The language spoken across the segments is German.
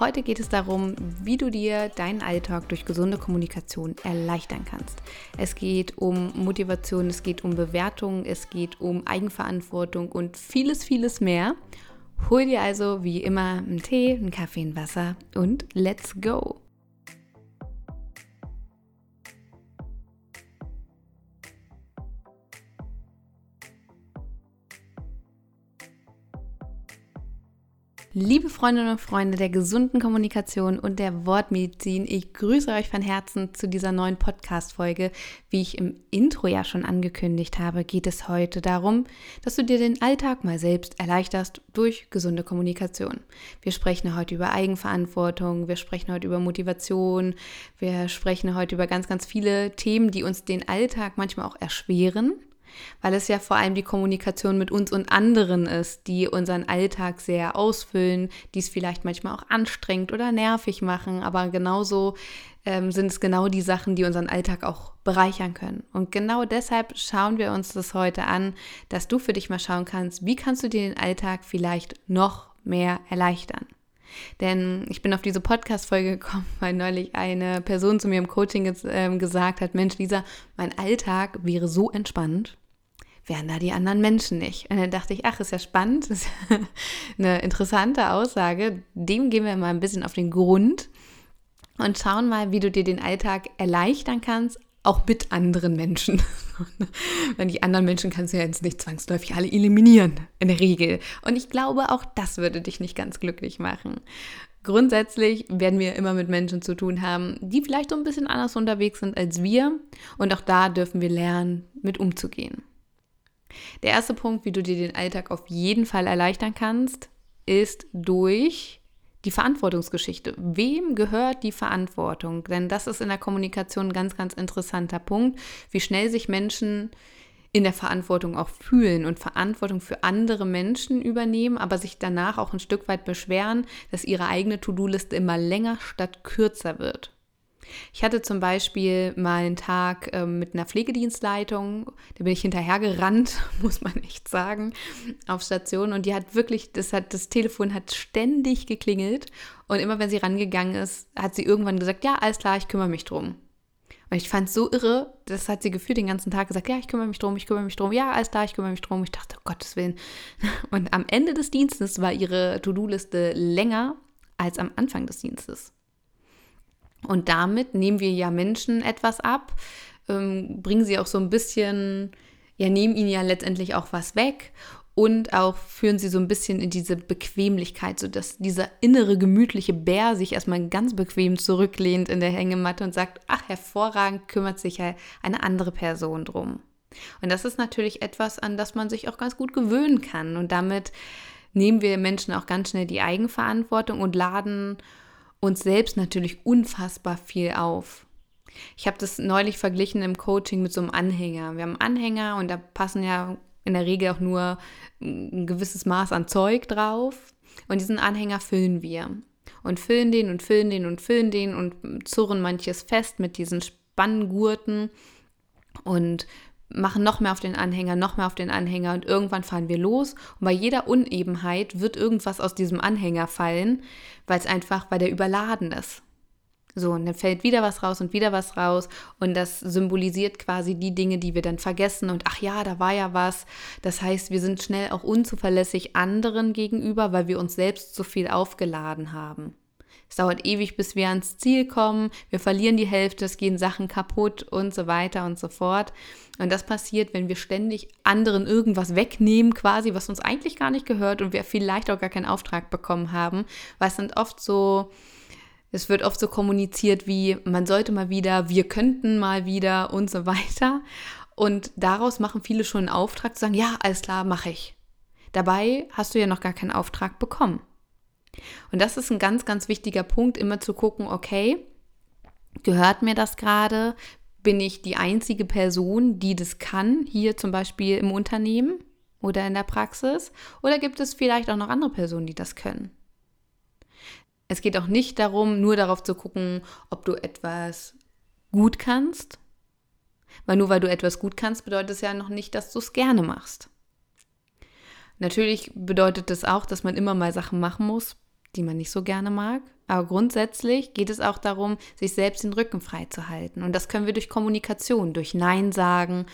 Heute geht es darum, wie du dir deinen Alltag durch gesunde Kommunikation erleichtern kannst. Es geht um Motivation, es geht um Bewertung, es geht um Eigenverantwortung und vieles, vieles mehr. Hol dir also wie immer einen Tee, einen Kaffee, ein Wasser und let's go! Liebe Freundinnen und Freunde der gesunden Kommunikation und der Wortmedizin, ich grüße euch von Herzen zu dieser neuen Podcast-Folge. Wie ich im Intro ja schon angekündigt habe, geht es heute darum, dass du dir den Alltag mal selbst erleichterst durch gesunde Kommunikation. Wir sprechen heute über Eigenverantwortung, wir sprechen heute über Motivation, wir sprechen heute über ganz, ganz viele Themen, die uns den Alltag manchmal auch erschweren weil es ja vor allem die Kommunikation mit uns und anderen ist, die unseren Alltag sehr ausfüllen, die es vielleicht manchmal auch anstrengend oder nervig machen, aber genauso ähm, sind es genau die Sachen, die unseren Alltag auch bereichern können. Und genau deshalb schauen wir uns das heute an, dass du für dich mal schauen kannst, wie kannst du dir den Alltag vielleicht noch mehr erleichtern. Denn ich bin auf diese Podcast-Folge gekommen, weil neulich eine Person zu mir im Coaching äh, gesagt hat: Mensch, Lisa, mein Alltag wäre so entspannt wären da die anderen Menschen nicht. Und dann dachte ich, ach, ist ja spannend, ist eine interessante Aussage. Dem gehen wir mal ein bisschen auf den Grund und schauen mal, wie du dir den Alltag erleichtern kannst, auch mit anderen Menschen. Weil die anderen Menschen kannst du ja jetzt nicht zwangsläufig alle eliminieren, in der Regel. Und ich glaube, auch das würde dich nicht ganz glücklich machen. Grundsätzlich werden wir immer mit Menschen zu tun haben, die vielleicht so ein bisschen anders unterwegs sind als wir. Und auch da dürfen wir lernen, mit umzugehen. Der erste Punkt, wie du dir den Alltag auf jeden Fall erleichtern kannst, ist durch die Verantwortungsgeschichte. Wem gehört die Verantwortung? Denn das ist in der Kommunikation ein ganz, ganz interessanter Punkt, wie schnell sich Menschen in der Verantwortung auch fühlen und Verantwortung für andere Menschen übernehmen, aber sich danach auch ein Stück weit beschweren, dass ihre eigene To-Do-Liste immer länger statt kürzer wird. Ich hatte zum Beispiel mal einen Tag ähm, mit einer Pflegedienstleitung, da bin ich hinterhergerannt, muss man echt sagen, auf Station und die hat wirklich, das hat, das Telefon hat ständig geklingelt und immer wenn sie rangegangen ist, hat sie irgendwann gesagt, ja, alles klar, ich kümmere mich drum. Und ich fand es so irre, das hat sie gefühlt den ganzen Tag gesagt, ja, ich kümmere mich drum, ich kümmere mich drum, ja, alles klar, ich kümmere mich drum. Ich dachte, um Gottes Willen. Und am Ende des Dienstes war ihre To-Do-Liste länger als am Anfang des Dienstes. Und damit nehmen wir ja Menschen etwas ab, ähm, bringen sie auch so ein bisschen, ja, nehmen ihnen ja letztendlich auch was weg und auch führen sie so ein bisschen in diese Bequemlichkeit, sodass dieser innere gemütliche Bär sich erstmal ganz bequem zurücklehnt in der Hängematte und sagt, ach, hervorragend kümmert sich ja eine andere Person drum. Und das ist natürlich etwas, an das man sich auch ganz gut gewöhnen kann. Und damit nehmen wir Menschen auch ganz schnell die Eigenverantwortung und laden uns selbst natürlich unfassbar viel auf. Ich habe das neulich verglichen im Coaching mit so einem Anhänger. Wir haben einen Anhänger und da passen ja in der Regel auch nur ein gewisses Maß an Zeug drauf. Und diesen Anhänger füllen wir. Und füllen den und füllen den und füllen den und zurren manches fest mit diesen Spanngurten und machen noch mehr auf den Anhänger, noch mehr auf den Anhänger und irgendwann fahren wir los und bei jeder Unebenheit wird irgendwas aus diesem Anhänger fallen, weil es einfach, weil der überladen ist. So, und dann fällt wieder was raus und wieder was raus und das symbolisiert quasi die Dinge, die wir dann vergessen und ach ja, da war ja was. Das heißt, wir sind schnell auch unzuverlässig anderen gegenüber, weil wir uns selbst zu viel aufgeladen haben. Es dauert ewig, bis wir ans Ziel kommen. Wir verlieren die Hälfte, es gehen Sachen kaputt und so weiter und so fort. Und das passiert, wenn wir ständig anderen irgendwas wegnehmen, quasi, was uns eigentlich gar nicht gehört und wir vielleicht auch gar keinen Auftrag bekommen haben. Weil es sind oft so, es wird oft so kommuniziert wie, man sollte mal wieder, wir könnten mal wieder und so weiter. Und daraus machen viele schon einen Auftrag zu sagen, ja, alles klar, mache ich. Dabei hast du ja noch gar keinen Auftrag bekommen. Und das ist ein ganz, ganz wichtiger Punkt, immer zu gucken, okay, Gehört mir das gerade? Bin ich die einzige Person, die das kann, hier zum Beispiel im Unternehmen oder in der Praxis? Oder gibt es vielleicht auch noch andere Personen, die das können? Es geht auch nicht darum, nur darauf zu gucken, ob du etwas gut kannst. Weil nur weil du etwas gut kannst, bedeutet es ja noch nicht, dass du es gerne machst. Natürlich bedeutet das auch, dass man immer mal Sachen machen muss, die man nicht so gerne mag. Aber grundsätzlich geht es auch darum, sich selbst den Rücken frei zu halten. Und das können wir durch Kommunikation, durch Nein sagen,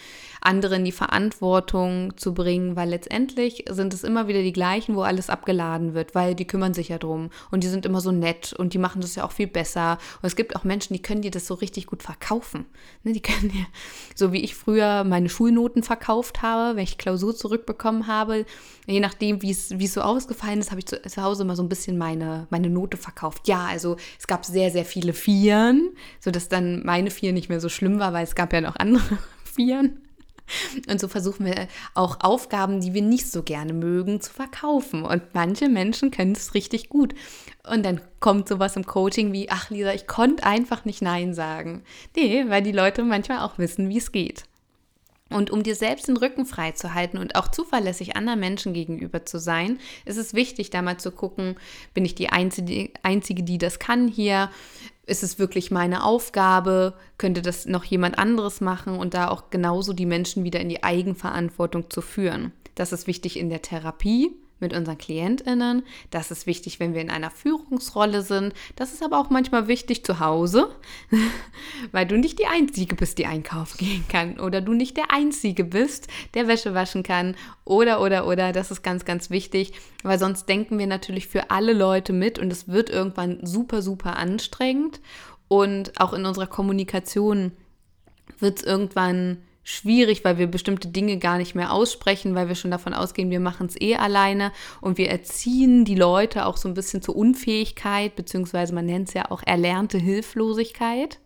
anderen die Verantwortung zu bringen, weil letztendlich sind es immer wieder die gleichen, wo alles abgeladen wird, weil die kümmern sich ja drum und die sind immer so nett und die machen das ja auch viel besser. Und es gibt auch Menschen, die können dir das so richtig gut verkaufen. Ne, die können dir, so wie ich früher meine Schulnoten verkauft habe, wenn ich Klausur zurückbekommen habe, je nachdem, wie es, so ausgefallen ist, habe ich zu, zu Hause immer so ein bisschen meine, meine Note verkauft ja, also es gab sehr, sehr viele Vieren, sodass dann meine Vier nicht mehr so schlimm war, weil es gab ja noch andere Vieren. Und so versuchen wir auch Aufgaben, die wir nicht so gerne mögen, zu verkaufen. Und manche Menschen können es richtig gut. Und dann kommt sowas im Coaching wie, ach Lisa, ich konnte einfach nicht Nein sagen. Nee, weil die Leute manchmal auch wissen, wie es geht. Und um dir selbst den Rücken frei zu halten und auch zuverlässig anderen Menschen gegenüber zu sein, ist es wichtig, da mal zu gucken, bin ich die Einzige, Einzige, die das kann hier? Ist es wirklich meine Aufgabe? Könnte das noch jemand anderes machen? Und da auch genauso die Menschen wieder in die Eigenverantwortung zu führen. Das ist wichtig in der Therapie, mit unseren KlientInnen. Das ist wichtig, wenn wir in einer Führungsrolle sind. Das ist aber auch manchmal wichtig zu Hause, weil du nicht die Einzige bist, die einkaufen gehen kann. Oder du nicht der Einzige bist, der Wäsche waschen kann. Oder, oder, oder. Das ist ganz, ganz wichtig, weil sonst denken wir natürlich für alle Leute mit und es wird irgendwann super, super anstrengend. Und auch in unserer Kommunikation wird es irgendwann schwierig, weil wir bestimmte Dinge gar nicht mehr aussprechen, weil wir schon davon ausgehen, wir machen es eh alleine und wir erziehen die Leute auch so ein bisschen zur Unfähigkeit, beziehungsweise man nennt es ja auch erlernte Hilflosigkeit,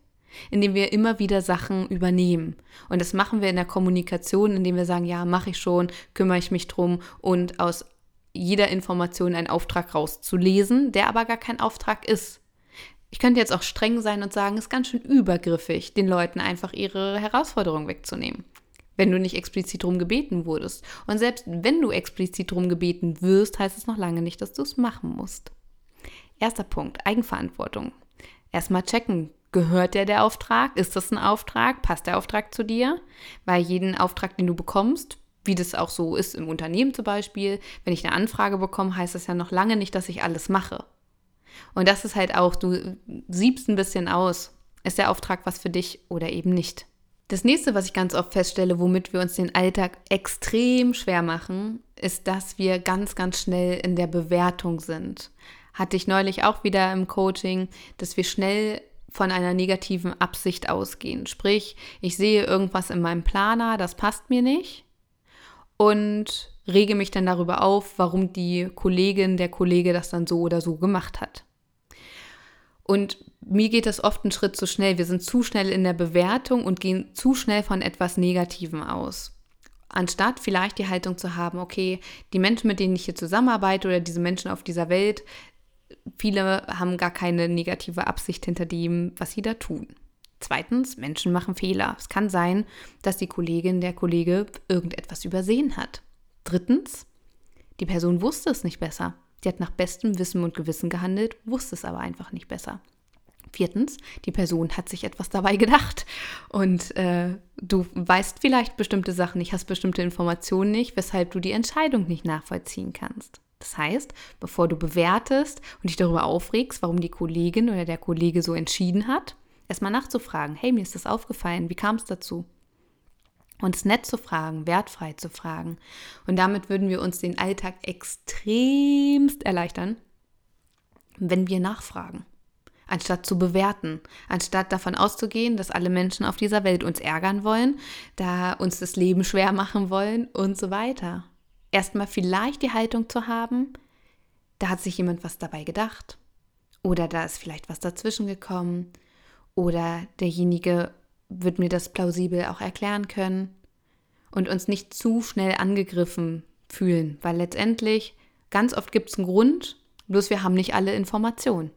indem wir immer wieder Sachen übernehmen. Und das machen wir in der Kommunikation, indem wir sagen, ja, mache ich schon, kümmere ich mich drum und aus jeder Information einen Auftrag rauszulesen, der aber gar kein Auftrag ist. Ich könnte jetzt auch streng sein und sagen, es ist ganz schön übergriffig, den Leuten einfach ihre Herausforderung wegzunehmen, wenn du nicht explizit darum gebeten wurdest. Und selbst wenn du explizit darum gebeten wirst, heißt es noch lange nicht, dass du es machen musst. Erster Punkt, Eigenverantwortung. Erstmal checken, gehört dir der Auftrag? Ist das ein Auftrag? Passt der Auftrag zu dir? Weil jeden Auftrag, den du bekommst, wie das auch so ist im Unternehmen zum Beispiel, wenn ich eine Anfrage bekomme, heißt das ja noch lange nicht, dass ich alles mache. Und das ist halt auch, du siebst ein bisschen aus. Ist der Auftrag was für dich oder eben nicht? Das nächste, was ich ganz oft feststelle, womit wir uns den Alltag extrem schwer machen, ist, dass wir ganz, ganz schnell in der Bewertung sind. Hatte ich neulich auch wieder im Coaching, dass wir schnell von einer negativen Absicht ausgehen. Sprich, ich sehe irgendwas in meinem Planer, das passt mir nicht und rege mich dann darüber auf, warum die Kollegin, der Kollege das dann so oder so gemacht hat. Und mir geht das oft einen Schritt zu schnell. Wir sind zu schnell in der Bewertung und gehen zu schnell von etwas Negativem aus. Anstatt vielleicht die Haltung zu haben, okay, die Menschen, mit denen ich hier zusammenarbeite oder diese Menschen auf dieser Welt, viele haben gar keine negative Absicht hinter dem, was sie da tun. Zweitens, Menschen machen Fehler. Es kann sein, dass die Kollegin, der Kollege irgendetwas übersehen hat. Drittens, die Person wusste es nicht besser. Die hat nach bestem Wissen und Gewissen gehandelt, wusste es aber einfach nicht besser. Viertens, die Person hat sich etwas dabei gedacht und äh, du weißt vielleicht bestimmte Sachen nicht, hast bestimmte Informationen nicht, weshalb du die Entscheidung nicht nachvollziehen kannst. Das heißt, bevor du bewertest und dich darüber aufregst, warum die Kollegin oder der Kollege so entschieden hat, erstmal nachzufragen, hey, mir ist das aufgefallen, wie kam es dazu? Uns nett zu fragen, wertfrei zu fragen. Und damit würden wir uns den Alltag extremst erleichtern, wenn wir nachfragen, anstatt zu bewerten, anstatt davon auszugehen, dass alle Menschen auf dieser Welt uns ärgern wollen, da uns das Leben schwer machen wollen und so weiter. Erstmal vielleicht die Haltung zu haben, da hat sich jemand was dabei gedacht oder da ist vielleicht was dazwischen gekommen oder derjenige wird mir das plausibel auch erklären können und uns nicht zu schnell angegriffen fühlen, weil letztendlich ganz oft gibt es einen Grund, bloß wir haben nicht alle Informationen.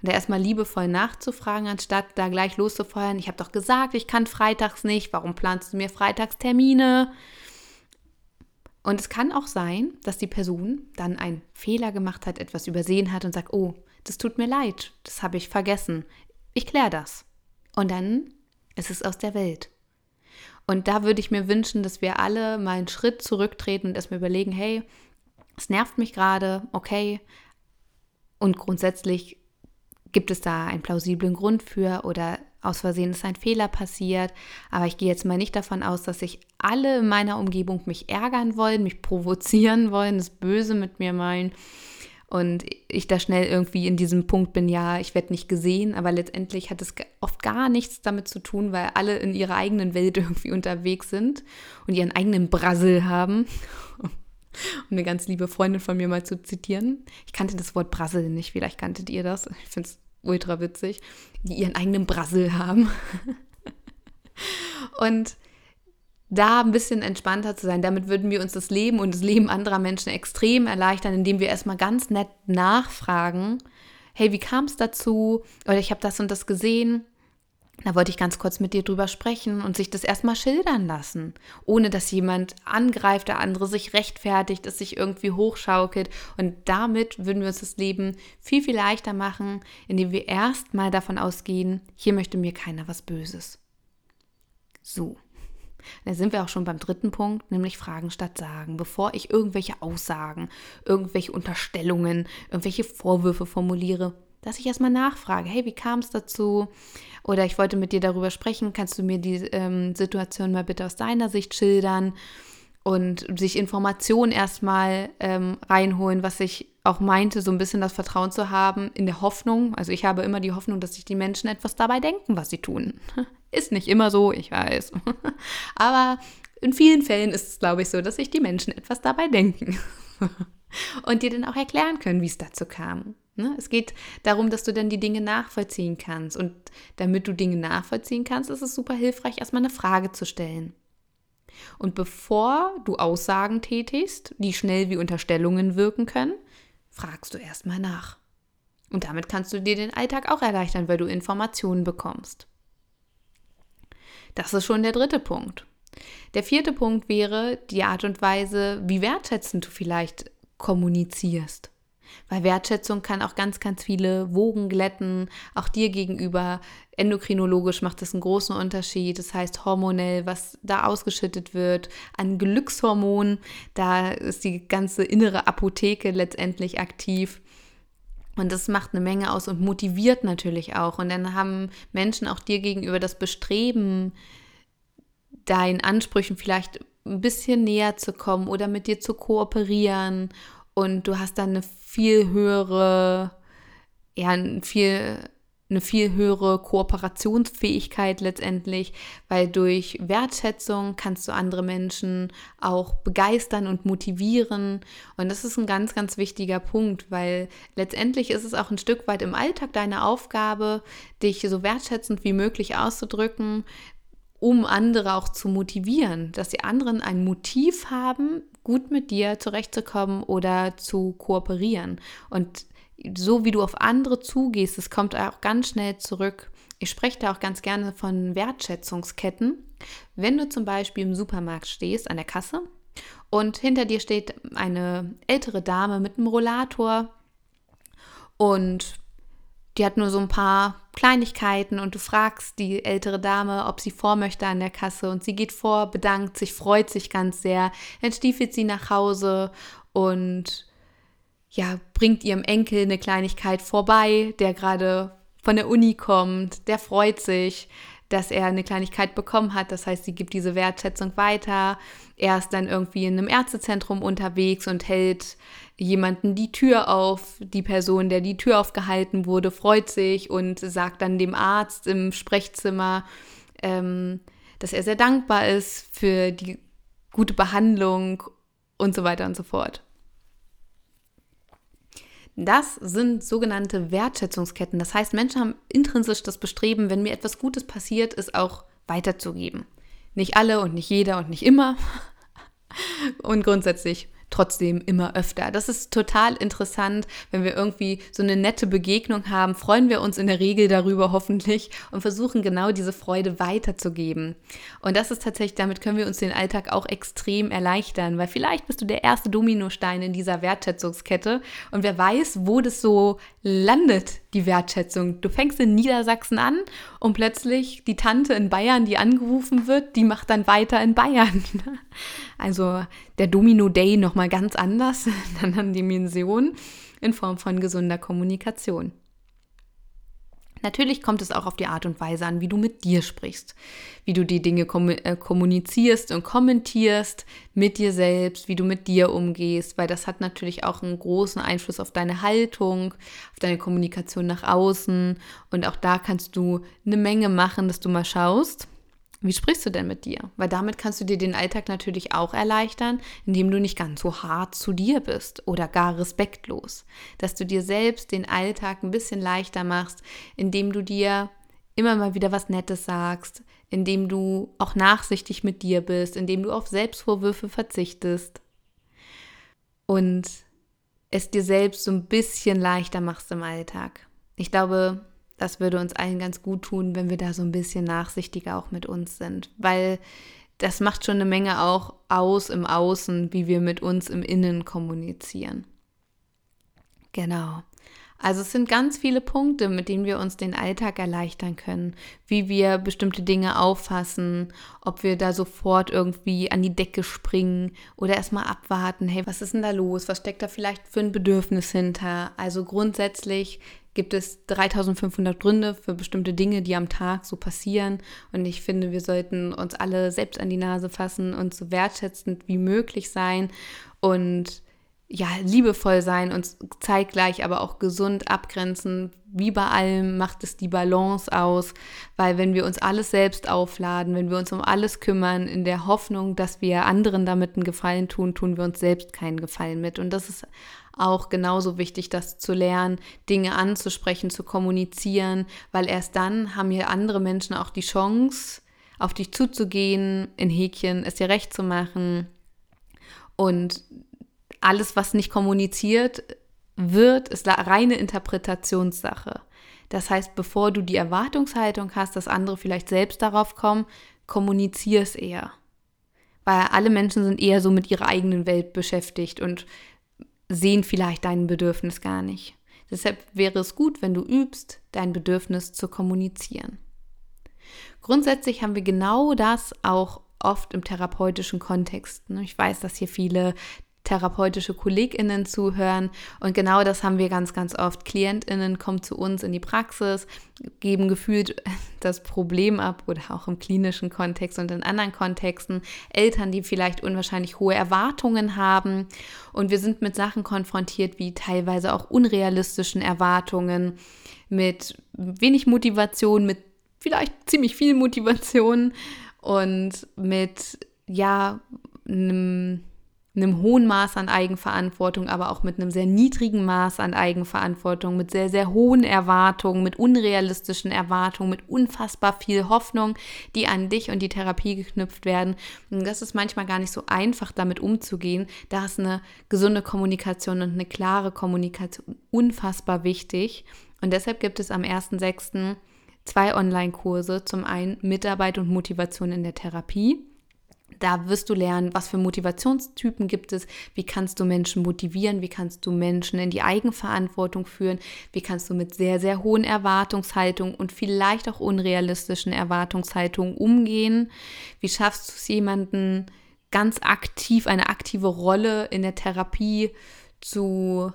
Und da erstmal liebevoll nachzufragen, anstatt da gleich loszufeuern, ich habe doch gesagt, ich kann freitags nicht, warum planst du mir freitags Termine? Und es kann auch sein, dass die Person dann einen Fehler gemacht hat, etwas übersehen hat und sagt, oh, das tut mir leid, das habe ich vergessen. Ich kläre das. Und dann ist es aus der Welt. Und da würde ich mir wünschen, dass wir alle mal einen Schritt zurücktreten und erstmal überlegen, hey, es nervt mich gerade, okay. Und grundsätzlich gibt es da einen plausiblen Grund für oder aus Versehen ist ein Fehler passiert. Aber ich gehe jetzt mal nicht davon aus, dass sich alle in meiner Umgebung mich ärgern wollen, mich provozieren wollen, das Böse mit mir meinen. Und ich da schnell irgendwie in diesem Punkt bin, ja, ich werde nicht gesehen, aber letztendlich hat es oft gar nichts damit zu tun, weil alle in ihrer eigenen Welt irgendwie unterwegs sind und ihren eigenen Brassel haben. Um eine ganz liebe Freundin von mir mal zu zitieren. Ich kannte das Wort Brassel nicht, vielleicht kanntet ihr das. Ich finde es ultra witzig, die ihren eigenen Brassel haben. und da ein bisschen entspannter zu sein. Damit würden wir uns das Leben und das Leben anderer Menschen extrem erleichtern, indem wir erstmal ganz nett nachfragen, hey, wie kam es dazu? Oder ich habe das und das gesehen. Da wollte ich ganz kurz mit dir drüber sprechen und sich das erstmal schildern lassen, ohne dass jemand angreift, der andere sich rechtfertigt, es sich irgendwie hochschaukelt. Und damit würden wir uns das Leben viel, viel leichter machen, indem wir erstmal davon ausgehen, hier möchte mir keiner was Böses. So. Da sind wir auch schon beim dritten Punkt, nämlich Fragen statt Sagen. Bevor ich irgendwelche Aussagen, irgendwelche Unterstellungen, irgendwelche Vorwürfe formuliere, dass ich erstmal nachfrage, hey, wie kam es dazu? Oder ich wollte mit dir darüber sprechen, kannst du mir die ähm, Situation mal bitte aus deiner Sicht schildern? Und sich Informationen erstmal ähm, reinholen, was ich auch meinte, so ein bisschen das Vertrauen zu haben in der Hoffnung. Also ich habe immer die Hoffnung, dass sich die Menschen etwas dabei denken, was sie tun. Ist nicht immer so, ich weiß. Aber in vielen Fällen ist es, glaube ich, so, dass sich die Menschen etwas dabei denken. Und dir dann auch erklären können, wie es dazu kam. Ne? Es geht darum, dass du dann die Dinge nachvollziehen kannst. Und damit du Dinge nachvollziehen kannst, ist es super hilfreich, erstmal eine Frage zu stellen. Und bevor du Aussagen tätigst, die schnell wie Unterstellungen wirken können, fragst du erstmal nach. Und damit kannst du dir den Alltag auch erleichtern, weil du Informationen bekommst. Das ist schon der dritte Punkt. Der vierte Punkt wäre die Art und Weise, wie wertschätzend du vielleicht kommunizierst. Weil Wertschätzung kann auch ganz, ganz viele Wogen glätten, auch dir gegenüber. Endokrinologisch macht das einen großen Unterschied. Das heißt hormonell, was da ausgeschüttet wird an Glückshormonen. Da ist die ganze innere Apotheke letztendlich aktiv. Und das macht eine Menge aus und motiviert natürlich auch. Und dann haben Menschen auch dir gegenüber das Bestreben, deinen Ansprüchen vielleicht ein bisschen näher zu kommen oder mit dir zu kooperieren. Und du hast dann eine viel höhere, ja, ein viel eine viel höhere Kooperationsfähigkeit letztendlich, weil durch Wertschätzung kannst du andere Menschen auch begeistern und motivieren. Und das ist ein ganz, ganz wichtiger Punkt, weil letztendlich ist es auch ein Stück weit im Alltag deine Aufgabe, dich so wertschätzend wie möglich auszudrücken, um andere auch zu motivieren, dass die anderen ein Motiv haben, gut mit dir zurechtzukommen oder zu kooperieren. Und so wie du auf andere zugehst, das kommt auch ganz schnell zurück. Ich spreche da auch ganz gerne von Wertschätzungsketten. Wenn du zum Beispiel im Supermarkt stehst, an der Kasse, und hinter dir steht eine ältere Dame mit einem Rollator und die hat nur so ein paar Kleinigkeiten und du fragst die ältere Dame, ob sie vor möchte an der Kasse und sie geht vor, bedankt sich, freut sich ganz sehr, dann stiefelt sie nach Hause und ja, bringt ihrem Enkel eine Kleinigkeit vorbei, der gerade von der Uni kommt, der freut sich, dass er eine Kleinigkeit bekommen hat. Das heißt, sie gibt diese Wertschätzung weiter. Er ist dann irgendwie in einem Ärztezentrum unterwegs und hält jemanden die Tür auf. Die Person, der die Tür aufgehalten wurde, freut sich und sagt dann dem Arzt im Sprechzimmer, ähm, dass er sehr dankbar ist für die gute Behandlung und so weiter und so fort. Das sind sogenannte Wertschätzungsketten. Das heißt, Menschen haben intrinsisch das Bestreben, wenn mir etwas Gutes passiert, es auch weiterzugeben. Nicht alle und nicht jeder und nicht immer. Und grundsätzlich trotzdem immer öfter. Das ist total interessant, wenn wir irgendwie so eine nette Begegnung haben, freuen wir uns in der Regel darüber hoffentlich und versuchen genau diese Freude weiterzugeben. Und das ist tatsächlich, damit können wir uns den Alltag auch extrem erleichtern, weil vielleicht bist du der erste Dominostein in dieser Wertschätzungskette und wer weiß, wo das so landet, die Wertschätzung. Du fängst in Niedersachsen an und plötzlich die Tante in Bayern, die angerufen wird, die macht dann weiter in Bayern. Also der Domino Day nochmal ganz anders, in einer anderen Dimension in Form von gesunder Kommunikation. Natürlich kommt es auch auf die Art und Weise an, wie du mit dir sprichst, wie du die Dinge äh, kommunizierst und kommentierst mit dir selbst, wie du mit dir umgehst, weil das hat natürlich auch einen großen Einfluss auf deine Haltung, auf deine Kommunikation nach außen. Und auch da kannst du eine Menge machen, dass du mal schaust, wie sprichst du denn mit dir? Weil damit kannst du dir den Alltag natürlich auch erleichtern, indem du nicht ganz so hart zu dir bist oder gar respektlos. Dass du dir selbst den Alltag ein bisschen leichter machst, indem du dir immer mal wieder was Nettes sagst, indem du auch nachsichtig mit dir bist, indem du auf Selbstvorwürfe verzichtest und es dir selbst so ein bisschen leichter machst im Alltag. Ich glaube, das würde uns allen ganz gut tun, wenn wir da so ein bisschen nachsichtiger auch mit uns sind, weil das macht schon eine Menge auch aus im Außen, wie wir mit uns im Innen kommunizieren. Genau. Also es sind ganz viele Punkte, mit denen wir uns den Alltag erleichtern können, wie wir bestimmte Dinge auffassen, ob wir da sofort irgendwie an die Decke springen oder erstmal abwarten, hey, was ist denn da los? Was steckt da vielleicht für ein Bedürfnis hinter? Also grundsätzlich gibt es 3500 Gründe für bestimmte Dinge, die am Tag so passieren. Und ich finde, wir sollten uns alle selbst an die Nase fassen und so wertschätzend wie möglich sein und ja, liebevoll sein und zeitgleich aber auch gesund abgrenzen. Wie bei allem macht es die Balance aus, weil wenn wir uns alles selbst aufladen, wenn wir uns um alles kümmern, in der Hoffnung, dass wir anderen damit einen Gefallen tun, tun wir uns selbst keinen Gefallen mit. Und das ist auch genauso wichtig, das zu lernen, Dinge anzusprechen, zu kommunizieren, weil erst dann haben hier andere Menschen auch die Chance, auf dich zuzugehen, in Häkchen es dir recht zu machen. Und alles, was nicht kommuniziert wird, ist reine Interpretationssache. Das heißt, bevor du die Erwartungshaltung hast, dass andere vielleicht selbst darauf kommen, kommunizier es eher. Weil alle Menschen sind eher so mit ihrer eigenen Welt beschäftigt und sehen vielleicht dein Bedürfnis gar nicht. Deshalb wäre es gut, wenn du übst, dein Bedürfnis zu kommunizieren. Grundsätzlich haben wir genau das auch oft im therapeutischen Kontext. Ne? Ich weiß, dass hier viele therapeutische KollegInnen zuhören. Und genau das haben wir ganz, ganz oft. KlientInnen kommen zu uns in die Praxis, geben gefühlt das Problem ab oder auch im klinischen Kontext und in anderen Kontexten. Eltern, die vielleicht unwahrscheinlich hohe Erwartungen haben. Und wir sind mit Sachen konfrontiert, wie teilweise auch unrealistischen Erwartungen, mit wenig Motivation, mit vielleicht ziemlich viel Motivation und mit, ja, einem einem hohen Maß an Eigenverantwortung, aber auch mit einem sehr niedrigen Maß an Eigenverantwortung, mit sehr, sehr hohen Erwartungen, mit unrealistischen Erwartungen, mit unfassbar viel Hoffnung, die an dich und die Therapie geknüpft werden. Und das ist manchmal gar nicht so einfach, damit umzugehen. Da ist eine gesunde Kommunikation und eine klare Kommunikation unfassbar wichtig. Und deshalb gibt es am 1.6. zwei Online-Kurse. Zum einen Mitarbeit und Motivation in der Therapie da wirst du lernen, was für Motivationstypen gibt es, wie kannst du Menschen motivieren, wie kannst du Menschen in die Eigenverantwortung führen, wie kannst du mit sehr, sehr hohen Erwartungshaltungen und vielleicht auch unrealistischen Erwartungshaltungen umgehen, wie schaffst du es jemanden ganz aktiv, eine aktive Rolle in der Therapie zu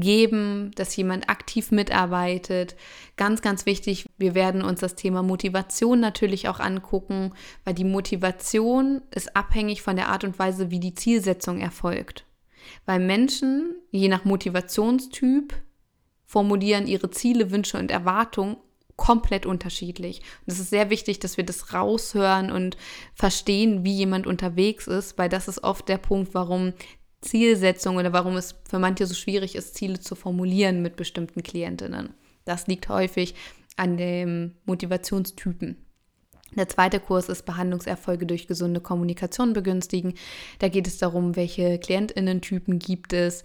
geben, dass jemand aktiv mitarbeitet. Ganz, ganz wichtig, wir werden uns das Thema Motivation natürlich auch angucken, weil die Motivation ist abhängig von der Art und Weise, wie die Zielsetzung erfolgt. Weil Menschen, je nach Motivationstyp, formulieren ihre Ziele, Wünsche und Erwartungen komplett unterschiedlich. Und es ist sehr wichtig, dass wir das raushören und verstehen, wie jemand unterwegs ist, weil das ist oft der Punkt, warum Zielsetzung oder warum es für manche so schwierig ist, Ziele zu formulieren mit bestimmten Klientinnen. Das liegt häufig an dem Motivationstypen. Der zweite Kurs ist Behandlungserfolge durch gesunde Kommunikation begünstigen. Da geht es darum, welche Klientinnentypen gibt es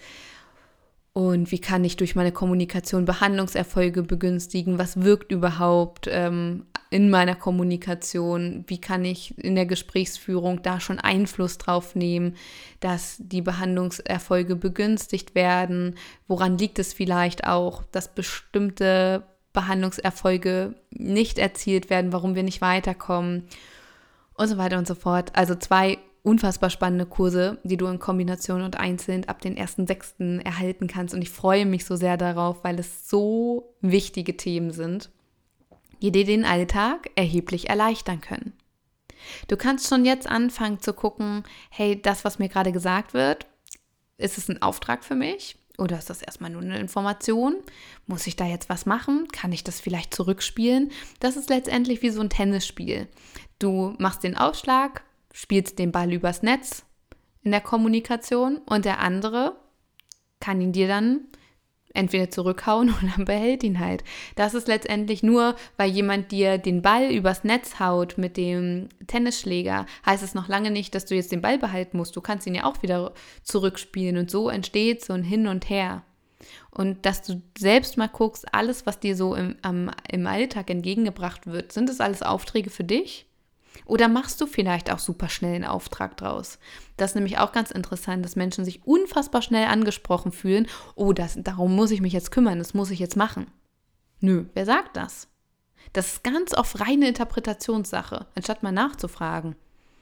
und wie kann ich durch meine Kommunikation Behandlungserfolge begünstigen? Was wirkt überhaupt ähm, in meiner Kommunikation? Wie kann ich in der Gesprächsführung da schon Einfluss drauf nehmen, dass die Behandlungserfolge begünstigt werden? Woran liegt es vielleicht auch, dass bestimmte Behandlungserfolge nicht erzielt werden, warum wir nicht weiterkommen und so weiter und so fort. Also zwei unfassbar spannende Kurse, die du in Kombination und einzeln ab den 1.6. erhalten kannst. Und ich freue mich so sehr darauf, weil es so wichtige Themen sind, die dir den Alltag erheblich erleichtern können. Du kannst schon jetzt anfangen zu gucken, hey, das, was mir gerade gesagt wird, ist es ein Auftrag für mich? Oder ist das erstmal nur eine Information? Muss ich da jetzt was machen? Kann ich das vielleicht zurückspielen? Das ist letztendlich wie so ein Tennisspiel. Du machst den Aufschlag, spielst den Ball übers Netz in der Kommunikation und der andere kann ihn dir dann entweder zurückhauen oder behält ihn halt. Das ist letztendlich nur, weil jemand dir den Ball übers Netz haut mit dem Tennisschläger, heißt es noch lange nicht, dass du jetzt den Ball behalten musst. Du kannst ihn ja auch wieder zurückspielen und so entsteht so ein Hin und Her. Und dass du selbst mal guckst, alles, was dir so im, am, im Alltag entgegengebracht wird, sind das alles Aufträge für dich? Oder machst du vielleicht auch super schnell einen Auftrag draus? Das ist nämlich auch ganz interessant, dass Menschen sich unfassbar schnell angesprochen fühlen. Oh, das, darum muss ich mich jetzt kümmern, das muss ich jetzt machen. Nö, wer sagt das? Das ist ganz oft reine Interpretationssache, anstatt mal nachzufragen.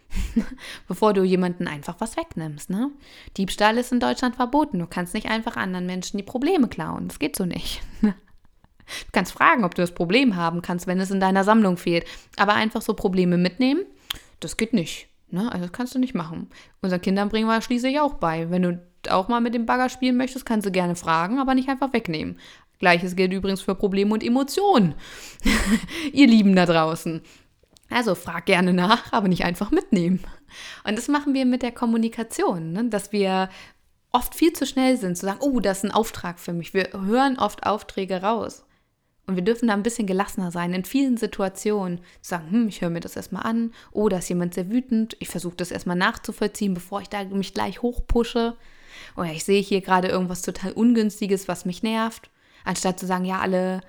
Bevor du jemanden einfach was wegnimmst. Ne? Diebstahl ist in Deutschland verboten. Du kannst nicht einfach anderen Menschen die Probleme klauen. Das geht so nicht. Du kannst fragen, ob du das Problem haben kannst, wenn es in deiner Sammlung fehlt. Aber einfach so Probleme mitnehmen, das geht nicht. Ne? Also das kannst du nicht machen. Unseren Kindern bringen wir schließlich auch bei. Wenn du auch mal mit dem Bagger spielen möchtest, kannst du gerne fragen, aber nicht einfach wegnehmen. Gleiches gilt übrigens für Probleme und Emotionen. Ihr Lieben da draußen. Also frag gerne nach, aber nicht einfach mitnehmen. Und das machen wir mit der Kommunikation, ne? dass wir oft viel zu schnell sind zu sagen, oh, das ist ein Auftrag für mich. Wir hören oft Aufträge raus. Und wir dürfen da ein bisschen gelassener sein in vielen Situationen. Sagen, hm, ich höre mir das erstmal an. Oh, da ist jemand sehr wütend. Ich versuche das erstmal nachzuvollziehen, bevor ich da mich gleich hochpushe. Oder ich sehe hier gerade irgendwas total Ungünstiges, was mich nervt. Anstatt zu sagen, ja, alle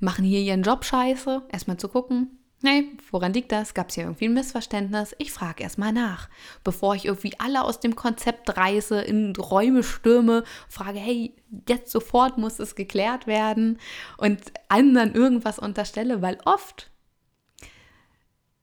machen hier ihren Job scheiße. Erstmal zu gucken, Nee, woran liegt das? Gab es hier irgendwie ein Missverständnis? Ich frage erstmal nach, bevor ich irgendwie alle aus dem Konzept reiße, in Räume stürme, frage, hey, jetzt sofort muss es geklärt werden und anderen irgendwas unterstelle, weil oft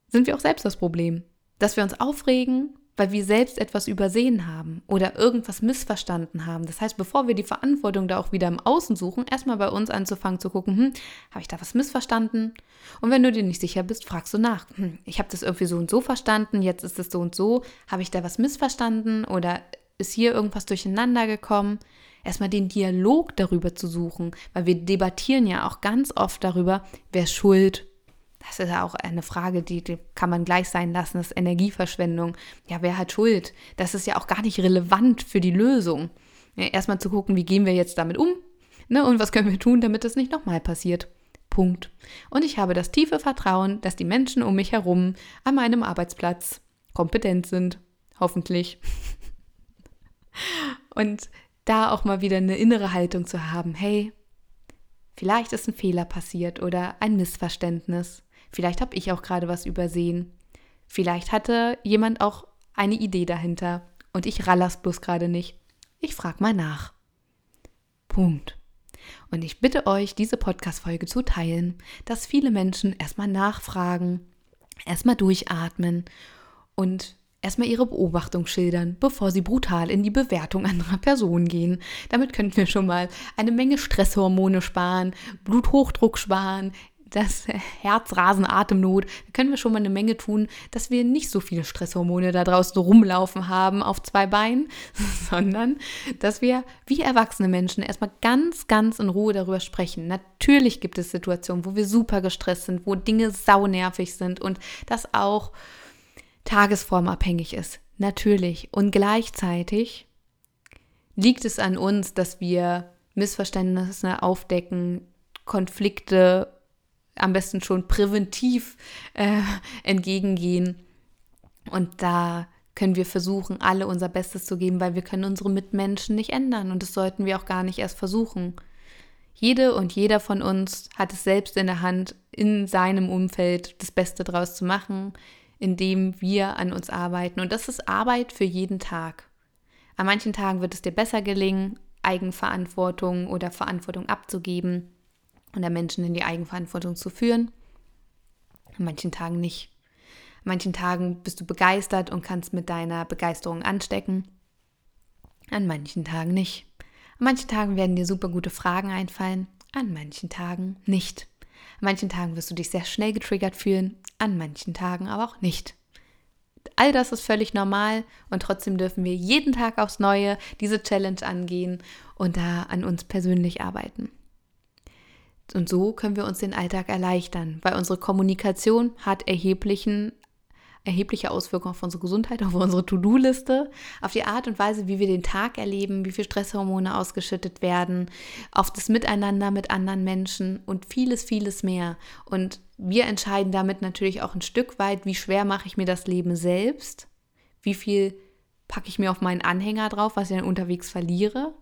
sind wir auch selbst das Problem, dass wir uns aufregen weil wir selbst etwas übersehen haben oder irgendwas missverstanden haben. Das heißt, bevor wir die Verantwortung da auch wieder im Außen suchen, erstmal bei uns anzufangen zu gucken, hm, habe ich da was missverstanden? Und wenn du dir nicht sicher bist, fragst du nach. Hm, ich habe das irgendwie so und so verstanden, jetzt ist es so und so. Habe ich da was missverstanden oder ist hier irgendwas durcheinander gekommen? Erstmal den Dialog darüber zu suchen, weil wir debattieren ja auch ganz oft darüber, wer schuld, das ist ja auch eine Frage, die, die, kann man gleich sein lassen, das ist Energieverschwendung. Ja, wer hat Schuld? Das ist ja auch gar nicht relevant für die Lösung. Ja, Erstmal zu gucken, wie gehen wir jetzt damit um ne, und was können wir tun, damit das nicht nochmal passiert. Punkt. Und ich habe das tiefe Vertrauen, dass die Menschen um mich herum an meinem Arbeitsplatz kompetent sind. Hoffentlich. und da auch mal wieder eine innere Haltung zu haben, hey, vielleicht ist ein Fehler passiert oder ein Missverständnis. Vielleicht habe ich auch gerade was übersehen. Vielleicht hatte jemand auch eine Idee dahinter und ich raller's bloß gerade nicht. Ich frage mal nach. Punkt. Und ich bitte euch, diese Podcast-Folge zu teilen, dass viele Menschen erstmal nachfragen, erstmal durchatmen und erstmal ihre Beobachtung schildern, bevor sie brutal in die Bewertung anderer Personen gehen. Damit könnten wir schon mal eine Menge Stresshormone sparen, Bluthochdruck sparen, das Herzrasen, Atemnot, da können wir schon mal eine Menge tun, dass wir nicht so viele Stresshormone da draußen rumlaufen haben auf zwei Beinen, sondern dass wir wie erwachsene Menschen erstmal ganz, ganz in Ruhe darüber sprechen. Natürlich gibt es Situationen, wo wir super gestresst sind, wo Dinge saunervig sind und das auch tagesformabhängig ist. Natürlich. Und gleichzeitig liegt es an uns, dass wir Missverständnisse aufdecken, Konflikte am besten schon präventiv äh, entgegengehen. Und da können wir versuchen, alle unser Bestes zu geben, weil wir können unsere Mitmenschen nicht ändern und das sollten wir auch gar nicht erst versuchen. Jede und jeder von uns hat es selbst in der Hand, in seinem Umfeld das Beste draus zu machen, indem wir an uns arbeiten. Und das ist Arbeit für jeden Tag. An manchen Tagen wird es dir besser gelingen, Eigenverantwortung oder Verantwortung abzugeben und der Menschen in die Eigenverantwortung zu führen. An manchen Tagen nicht. An manchen Tagen bist du begeistert und kannst mit deiner Begeisterung anstecken. An manchen Tagen nicht. An manchen Tagen werden dir super gute Fragen einfallen, an manchen Tagen nicht. An manchen Tagen wirst du dich sehr schnell getriggert fühlen, an manchen Tagen aber auch nicht. All das ist völlig normal und trotzdem dürfen wir jeden Tag aufs Neue diese Challenge angehen und da an uns persönlich arbeiten. Und so können wir uns den Alltag erleichtern, weil unsere Kommunikation hat erheblichen erhebliche Auswirkungen auf unsere Gesundheit, auf unsere To-Do-Liste, auf die Art und Weise, wie wir den Tag erleben, wie viel Stresshormone ausgeschüttet werden, auf das Miteinander mit anderen Menschen und vieles, vieles mehr. Und wir entscheiden damit natürlich auch ein Stück weit, wie schwer mache ich mir das Leben selbst, wie viel packe ich mir auf meinen Anhänger drauf, was ich dann unterwegs verliere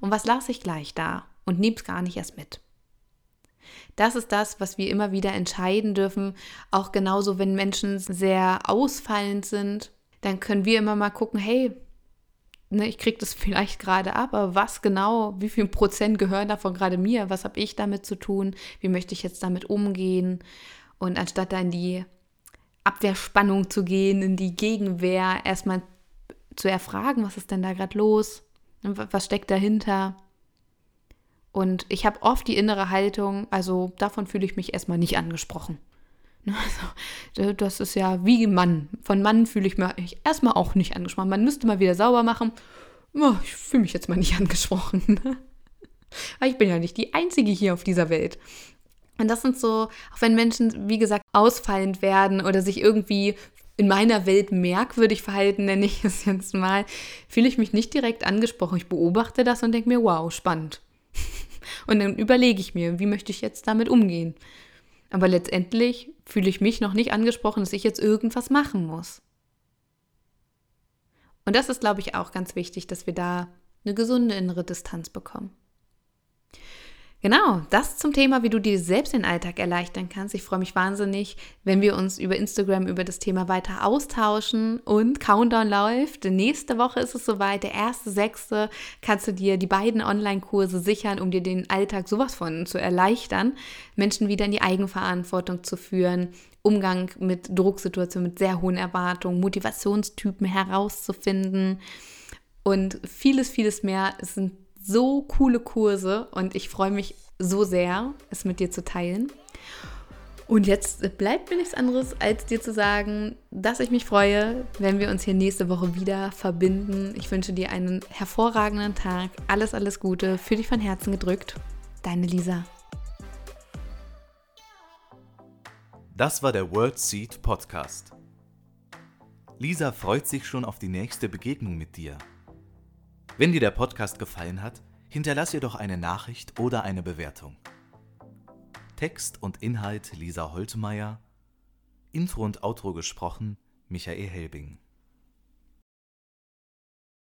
und was lasse ich gleich da und nehme es gar nicht erst mit. Das ist das, was wir immer wieder entscheiden dürfen. Auch genauso, wenn Menschen sehr ausfallend sind, dann können wir immer mal gucken, hey, ne, ich kriege das vielleicht gerade ab, aber was genau, wie viel Prozent gehören davon gerade mir? Was habe ich damit zu tun? Wie möchte ich jetzt damit umgehen? Und anstatt da in die Abwehrspannung zu gehen, in die Gegenwehr, erstmal zu erfragen, was ist denn da gerade los? Was steckt dahinter? Und ich habe oft die innere Haltung, also davon fühle ich mich erstmal nicht angesprochen. Also, das ist ja wie Mann. Von Mann fühle ich mich erstmal auch nicht angesprochen. Man müsste mal wieder sauber machen. Ich fühle mich jetzt mal nicht angesprochen. Weil ich bin ja nicht die Einzige hier auf dieser Welt. Und das sind so, auch wenn Menschen, wie gesagt, ausfallend werden oder sich irgendwie in meiner Welt merkwürdig verhalten, nenne ich es jetzt mal, fühle ich mich nicht direkt angesprochen. Ich beobachte das und denke mir, wow, spannend. Und dann überlege ich mir, wie möchte ich jetzt damit umgehen. Aber letztendlich fühle ich mich noch nicht angesprochen, dass ich jetzt irgendwas machen muss. Und das ist, glaube ich, auch ganz wichtig, dass wir da eine gesunde innere Distanz bekommen. Genau, das zum Thema, wie du dir selbst den Alltag erleichtern kannst. Ich freue mich wahnsinnig, wenn wir uns über Instagram über das Thema weiter austauschen und Countdown läuft. Nächste Woche ist es soweit, der erste sechste kannst du dir die beiden Online-Kurse sichern, um dir den Alltag sowas von zu erleichtern, Menschen wieder in die Eigenverantwortung zu führen, Umgang mit Drucksituationen, mit sehr hohen Erwartungen, Motivationstypen herauszufinden und vieles, vieles mehr. Es sind so coole Kurse und ich freue mich so sehr, es mit dir zu teilen. Und jetzt bleibt mir nichts anderes, als dir zu sagen, dass ich mich freue, wenn wir uns hier nächste Woche wieder verbinden. Ich wünsche dir einen hervorragenden Tag. Alles, alles Gute. Für dich von Herzen gedrückt. Deine Lisa. Das war der World Seed Podcast. Lisa freut sich schon auf die nächste Begegnung mit dir. Wenn dir der Podcast gefallen hat, hinterlass ihr doch eine Nachricht oder eine Bewertung. Text und Inhalt Lisa Holtmeier, Intro und Outro gesprochen Michael Helbing.